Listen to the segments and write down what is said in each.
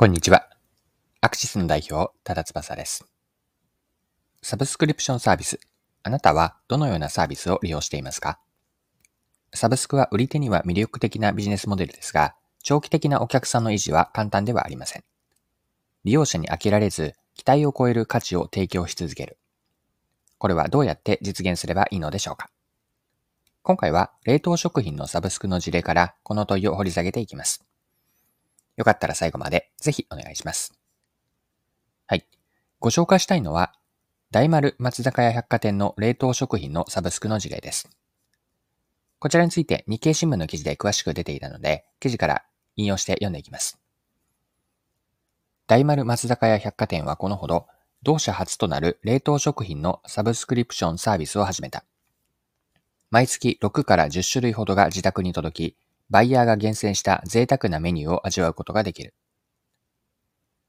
こんにちは。アクシスの代表、多田翼です。サブスクリプションサービス。あなたはどのようなサービスを利用していますか？サブスクは売り手には魅力的なビジネスモデルですが、長期的なお客さんの維持は簡単ではありません。利用者に飽きられず、期待を超える価値を提供し続ける。これはどうやって実現すればいいのでしょうか？今回は冷凍食品のサブスクの事例からこの問いを掘り下げていきます。よかったら最後までぜひお願いします。はい。ご紹介したいのは、大丸松坂屋百貨店の冷凍食品のサブスクの事例です。こちらについて日経新聞の記事で詳しく出ていたので、記事から引用して読んでいきます。大丸松坂屋百貨店はこのほど、同社初となる冷凍食品のサブスクリプションサービスを始めた。毎月6から10種類ほどが自宅に届き、バイヤーが厳選した贅沢なメニューを味わうことができる。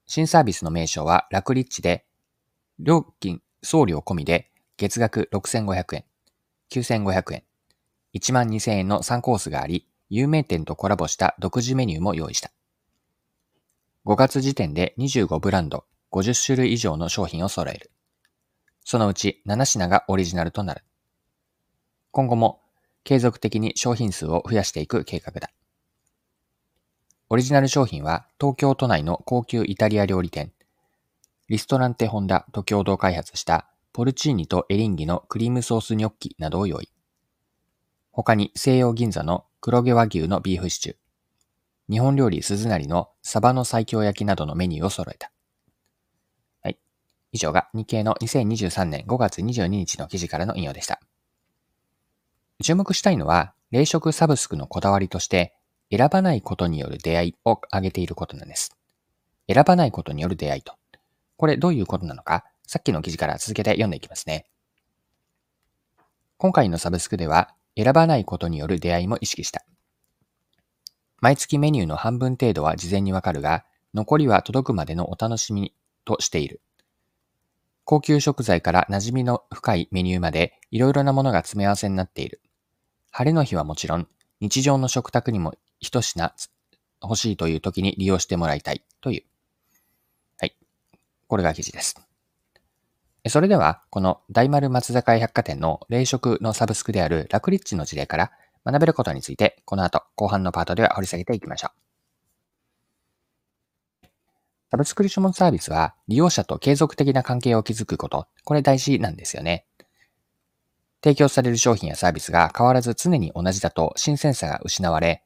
新サービスの名称はラクリッチで、料金、送料込みで月額6500円、9500円、12000円の3コースがあり、有名店とコラボした独自メニューも用意した。5月時点で25ブランド、50種類以上の商品を揃える。そのうち7品がオリジナルとなる。今後も継続的に商品数を増やしていく計画だ。オリジナル商品は東京都内の高級イタリア料理店、リストランテホンダと共同開発したポルチーニとエリンギのクリームソースニョッキなどを用意。他に西洋銀座の黒毛和牛のビーフシチュー、日本料理鈴なりのサバの最強焼きなどのメニューを揃えた。はい。以上が日経の2023年5月22日の記事からの引用でした。注目したいのは、冷食サブスクのこだわりとして、選ばないことによる出会いを挙げていることなんです。選ばないことによる出会いと。これどういうことなのか、さっきの記事から続けて読んでいきますね。今回のサブスクでは、選ばないことによる出会いも意識した。毎月メニューの半分程度は事前にわかるが、残りは届くまでのお楽しみとしている。高級食材から馴染みの深いメニューまでいろいろなものが詰め合わせになっている。晴れの日はもちろん、日常の食卓にも一品欲しいという時に利用してもらいたいという。はい。これが記事です。それでは、この大丸松坂屋百貨店の冷食のサブスクであるラクリッチの事例から学べることについて、この後後半のパートでは掘り下げていきましょう。サブスクリプションサービスは利用者と継続的な関係を築くこと、これ大事なんですよね。提供される商品やサービスが変わらず常に同じだと新鮮さが失われ、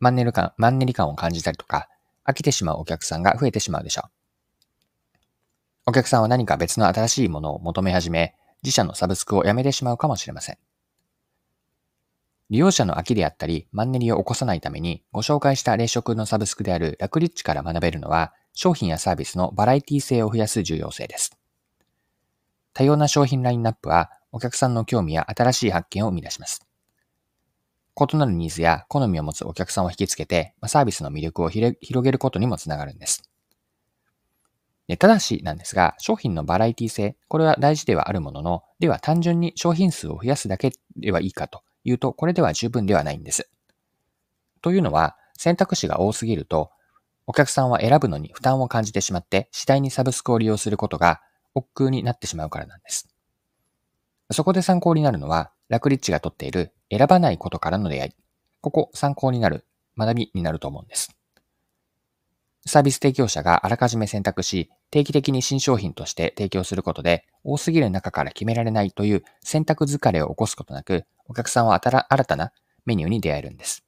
マンネリ感、マンネリ感を感じたりとか、飽きてしまうお客さんが増えてしまうでしょう。お客さんは何か別の新しいものを求め始め、自社のサブスクをやめてしまうかもしれません。利用者の飽きであったり、マンネリを起こさないために、ご紹介した冷食のサブスクであるラクリッチから学べるのは、商品やサービスのバラエティ性を増やす重要性です。多様な商品ラインナップは、お客さんの興味や新しい発見を生み出します。異なるニーズや好みを持つお客さんを引きつけて、サービスの魅力を広げることにもつながるんです。でただしなんですが、商品のバラエティ性、これは大事ではあるものの、では単純に商品数を増やすだけではいいかというと、これでは十分ではないんです。というのは、選択肢が多すぎると、お客さんは選ぶのに負担を感じてしまって、次第にサブスクを利用することが億劫になってしまうからなんです。そこで参考になるのは、ラクリッチが取っている選ばないことからの出会い。ここ参考になる学びになると思うんです。サービス提供者があらかじめ選択し、定期的に新商品として提供することで、多すぎる中から決められないという選択疲れを起こすことなく、お客さんは新たなメニューに出会えるんです。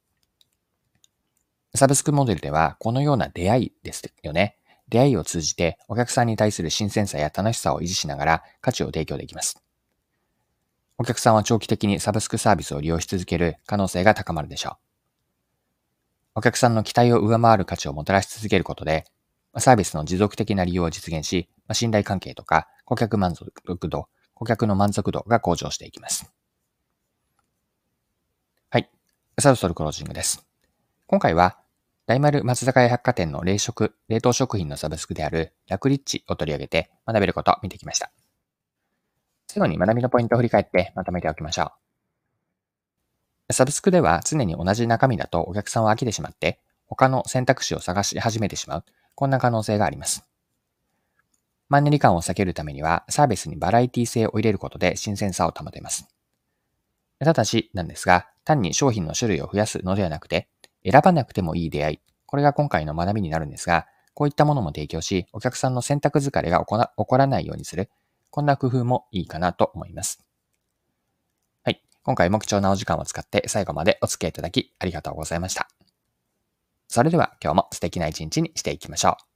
サブスクモデルでは、このような出会いですよね。出会いを通じて、お客さんに対する新鮮さや楽しさを維持しながら価値を提供できます。お客さんは長期的にサブスクサービスを利用し続ける可能性が高まるでしょう。お客さんの期待を上回る価値をもたらし続けることで、サービスの持続的な利用を実現し、信頼関係とか顧客満足度、顧客の満足度が向上していきます。はい。そろそろクロージングです。今回は、大丸松坂屋百貨店の冷食、冷凍食品のサブスクであるラクリッチを取り上げて学べることを見てきました。最後に学びのポイントを振り返ってまとめておきましょう。サブスクでは常に同じ中身だとお客さんは飽きてしまって、他の選択肢を探し始めてしまう。こんな可能性があります。マンネリ感を避けるためには、サービスにバラエティ性を入れることで新鮮さを保てます。ただし、なんですが、単に商品の種類を増やすのではなくて、選ばなくてもいい出会い、これが今回の学びになるんですが、こういったものも提供し、お客さんの選択疲れが起こらないようにする、こんな工夫もいいかなと思います。はい。今回も貴重なお時間を使って最後までお付き合いいただきありがとうございました。それでは今日も素敵な一日にしていきましょう。